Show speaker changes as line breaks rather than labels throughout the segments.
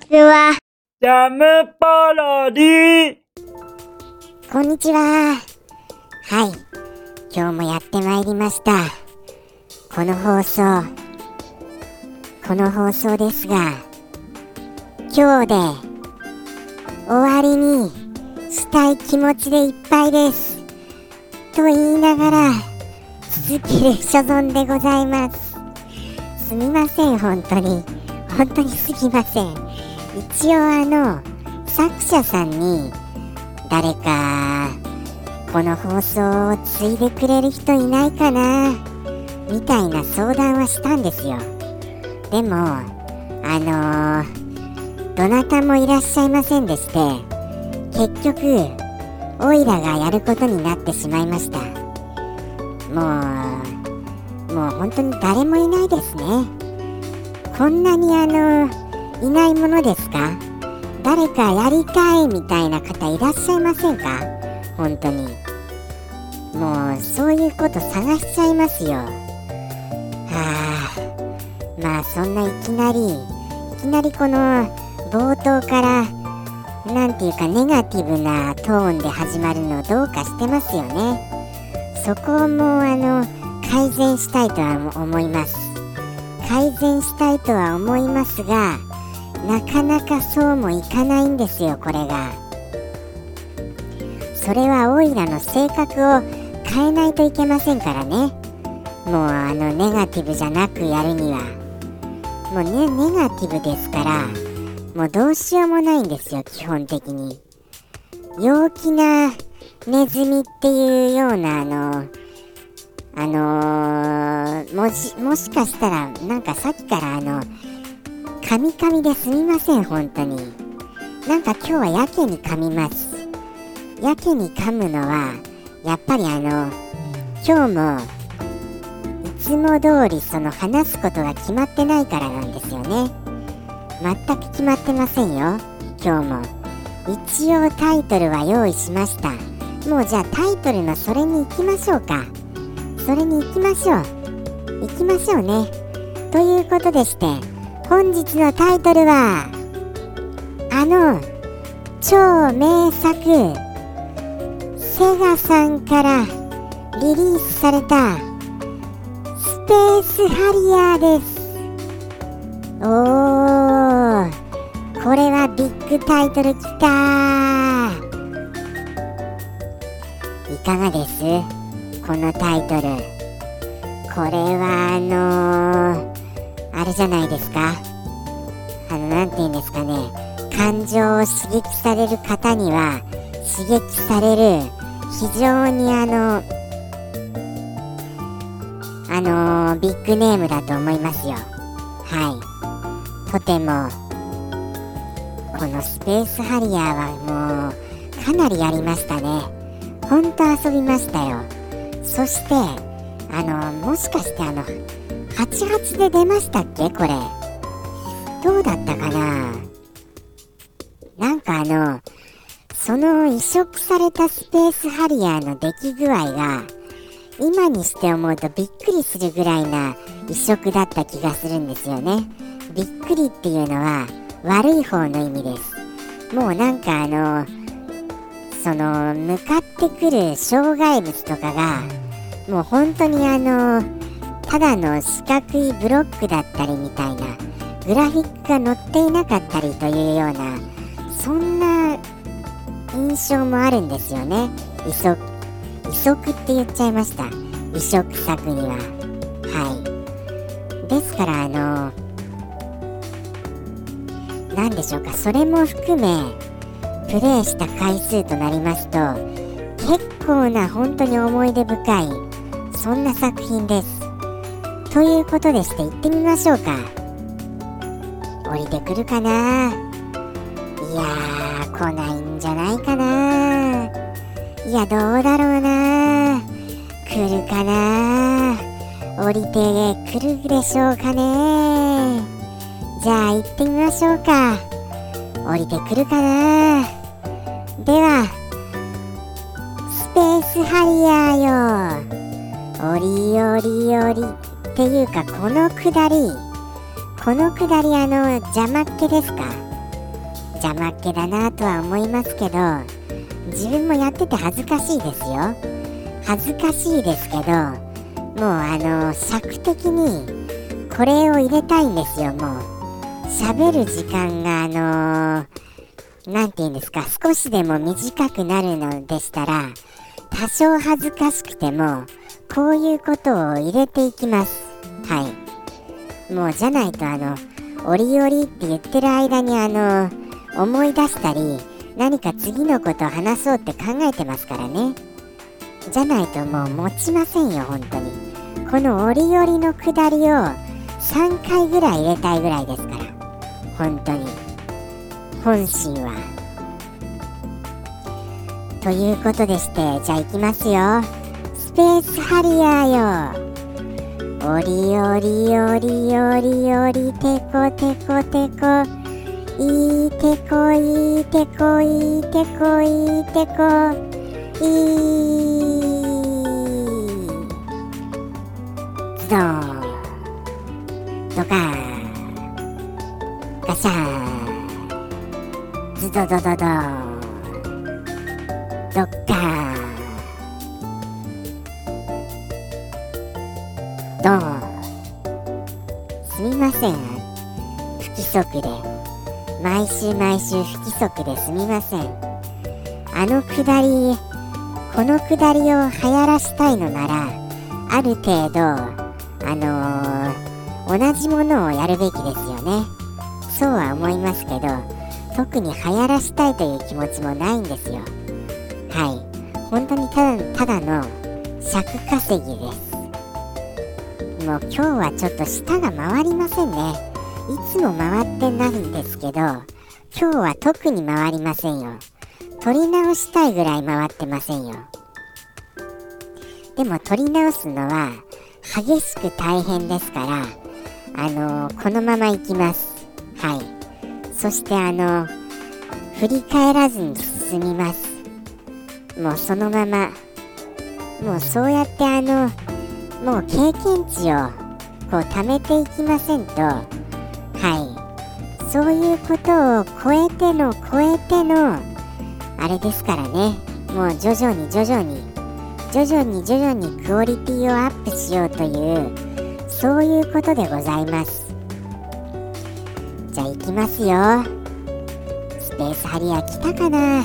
ちは。
ジャムパロディ
こんにちは。はい。今日もやってまいりました。この放送。この放送ですが、今日で終わりにしたい気持ちでいっぱいです。と言いながら、続ける所存でございます。すみません、本当に。本当にすみません。一応あの、作者さんに、誰かこの放送を継いでくれる人いないかなみたいな相談はしたんですよ。でもあのーどなたもいらっしゃいませんでして結局オイラがやることになってしまいました。もうもう本当に誰もいないですね。こんなにあのいないものですか？誰かやりたいみたいな方いらっしゃいませんか？本当に。もうそういうこと探しちゃいますよ。はあ。まあそんないきなりいきなりこの冒頭からなんていうかネガティブなトーンで始まるのどうかしてますよね。そこもあの改善したいとは思います。改善したいとは思いますがなかなかそうもいかないんですよこれが。それはオイラの性格を変えないといけませんからね。もうあのネガティブじゃなくやるには。もうねネガティブですからもうどうしようもないんですよ基本的に。陽気なネズミっていうようなあのあのーもしもしかしたらなんかさっきからあのカミカミですみません本当に。なんか今日はやけに噛みます。やけに噛むのはやっぱりあの今日もいつも通りその話すことが決まってないからなんですよね。全く決まってませんよ今日も。一応タイトルは用意しました。もうじゃあタイトルのそれに行きましょうか。それに行きましょう。行きましょうね。ということでして本日のタイトルはあの超名作セガさんからリリースされたスペースハリアーです。おーこれはビッグタイトルきたいかがです？このタイトル。これはあのー、あれじゃないですか。あのなんて言うんですかね。感情を刺激される方には刺激される非常にあのあのービッグネームだと思いますよ。はい。とてもこのスペースハリアーはもうかなりやりましたね。ほんと遊びましたよ。そしてあのもしかしてあの88で出ましたっけこれ。どうだったかな？なんかあのその移植されたスペースハリアーの出来具合が今にして思うとびっくりするぐらいな移植だった気がするんですよね。びっくりっていうのは悪い方の意味です。もうなんかあのその向かってくる障害物とかがもう本当にあのただの四角いブロックだったりみたいなグラフィックが載っていなかったりというようなそんな印象もあるんですよね。移植移植って言っちゃいました。移植作には。はい。ですからあの何でしょうか。それも含めプレイした回数となりますと結構な本当に思い出深いそんな作品です。ということでして行ってみましょうか。降りてくるかな？いやー来ないんじゃないかな。いやどうだろうな。来るかな？降りてくるでしょうかね。じゃあ行ってみましょうか。降りてくるかな？ではスペースハリアーよ。降り降り降り。ていうかこのくだりこのくだりあの邪魔っ気ですか？邪魔っ気だなとは思いますけど自分もやってて恥ずかしいですよ。恥ずかしいですけどもうあの尺的にこれを入れたいんですよもう。喋る時間があの何て言うんですか？少しでも短くなるのでしたら多少恥ずかしくてもこういうことを入れていきます。はい。もうじゃないとあの折々って言ってる間にあの思い出したり何か次のことを話そうって考えてますからね。じゃないともう持ちませんよ本当に。この折々のくだりを3回ぐらい入れたいぐらいですから。本当に。本心は。ということでしてじゃあ行きますよ。スペースハリアーよ。おりおりおりおりおりてこてこてこ。いいてこいいてこいいてこいいてこ。いいズドンドカー。ガシャー。ズドドドドドドンすみません。不規則で。毎週毎週不規則で。すみません。あのくだりこのくだりを流行らしたいのならある程度あのー、同じものをやるべきですよね。そうは思いますけど特に流行らしたいという気持ちもないんですよ。はい。本当にただただの尺稼ぎです。もう今日はちょっと舌が回りませんね。いつも回ってないんですけど今日は特に回りませんよ。取り直したいぐらい回ってませんよ。でも取り直すのは激しく大変ですからあのー、このまま行きます。はい。そしてあのー、振り返らずに進みます。もうそのまま。もうそうやってあのもう経験値をこう貯めていきませんとはい。そういうことを超えての超えてのあれですからね。もう徐々に徐々に徐々に徐々にクオリティをアップしようというそういうことでございます。じゃあ行きますよ。スペースハリア来たかな。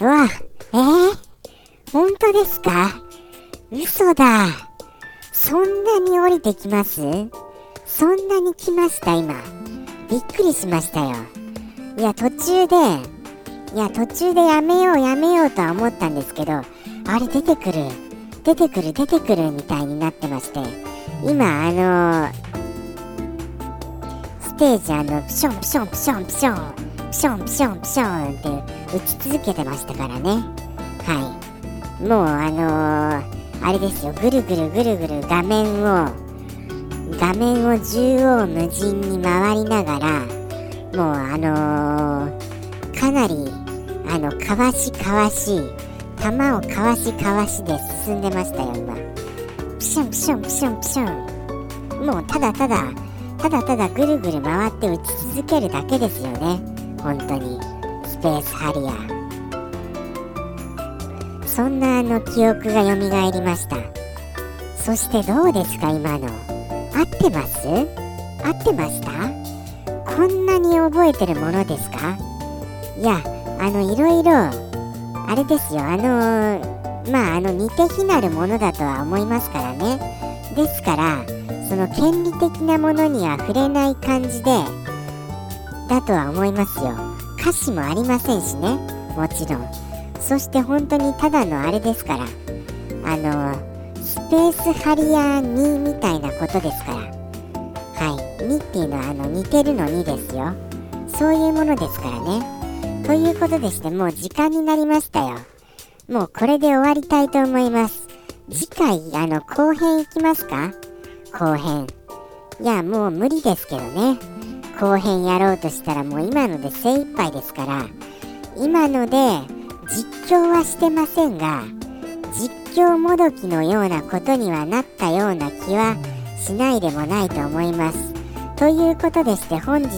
うわえー、本当ですか？嘘だ。そんなに降りてきます？そんなに来ました？今。びっくりしましたよ。いや途中でいや途中でやめようやめようとは思ったんですけどあれ出てくる。出てくる出てくるみたいになってまして。今あのー、ステージあのピションピションピションピション。ピションピションピションって打ち続けてましたからね。はい。もうあのー、あれですよ。ぐるぐるぐるぐる画面を画面を縦横無尽に回りながらもうあのー、かなりあのかわしかわし球をかわしかわしで進んでましたよ今。ピションピションピションピション。もうただただただただぐるぐる回って打ち続けるだけですよね。本当に。スペースハリアー。そんなあの記憶がよみがえりました。そしてどうですか今の？合ってます？合ってました？こんなに覚えてるものですか？いやあのいろいろあれですよ。あのーまああの似て非なるものだとは思いますからね。ですからその権利的なものには触れない感じでだとは思いますよ。歌詞もありませんしね。もちろん。そして本当にただのあれですからあのスペースハリアー2みたいなことですからはい2っていうのはあの似てるの2ですよ。そういうものですからね。ということでしてもう時間になりましたよ。もうこれで終わりたいと思います。次回あの後編いきますか？後編。いやもう無理ですけどね。後編やろうとしたらもう今ので精一杯ですから。今ので実況はしてませんが実況もどきのようなことにはなったような気はしないでもないと思います。ということでして本日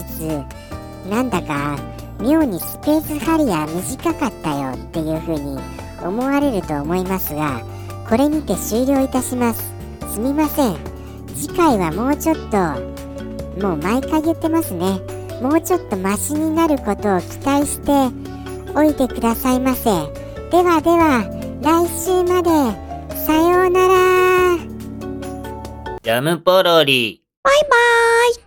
なんだか妙にスペースハリアー短かったよっていう風に思われると思いますがこれにて終了いたします。すみません。次回はもうちょっともう毎回言ってますね。もうちょっとマシになることを期待しておいてくださいませ。ではでは来週まで。さようなら。
ジャムポロリ。
バイバーイ